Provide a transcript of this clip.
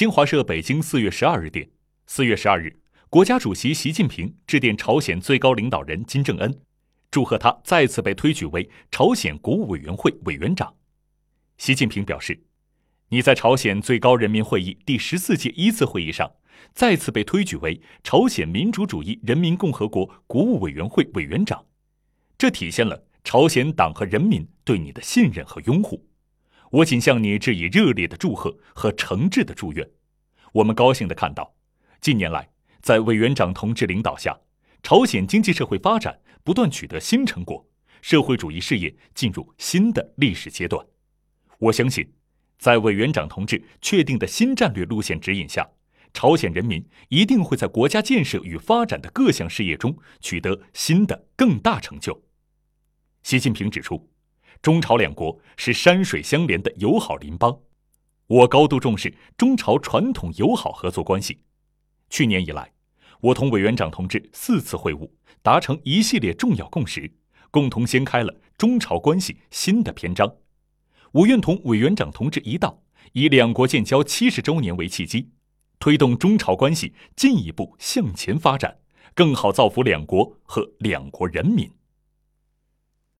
新华社北京四月十二日电，四月十二日，国家主席习近平致电朝鲜最高领导人金正恩，祝贺他再次被推举为朝鲜国务委员会委员长。习近平表示：“你在朝鲜最高人民会议第十四届一次会议上再次被推举为朝鲜民主主义人民共和国国务委员会委员长，这体现了朝鲜党和人民对你的信任和拥护。我仅向你致以热烈的祝贺和诚挚的祝愿。我们高兴地看到，近年来在委员长同志领导下，朝鲜经济社会发展不断取得新成果，社会主义事业进入新的历史阶段。”我相信，在委员长同志确定的新战略路线指引下，朝鲜人民一定会在国家建设与发展的各项事业中取得新的更大成就。习近平指出，中朝两国是山水相连的友好邻邦，我高度重视中朝传统友好合作关系。去年以来，我同委员长同志四次会晤，达成一系列重要共识，共同掀开了中朝关系新的篇章。我愿同委员长同志一道，以两国建交七十周年为契机，推动中朝关系进一步向前发展，更好造福两国和两国人民。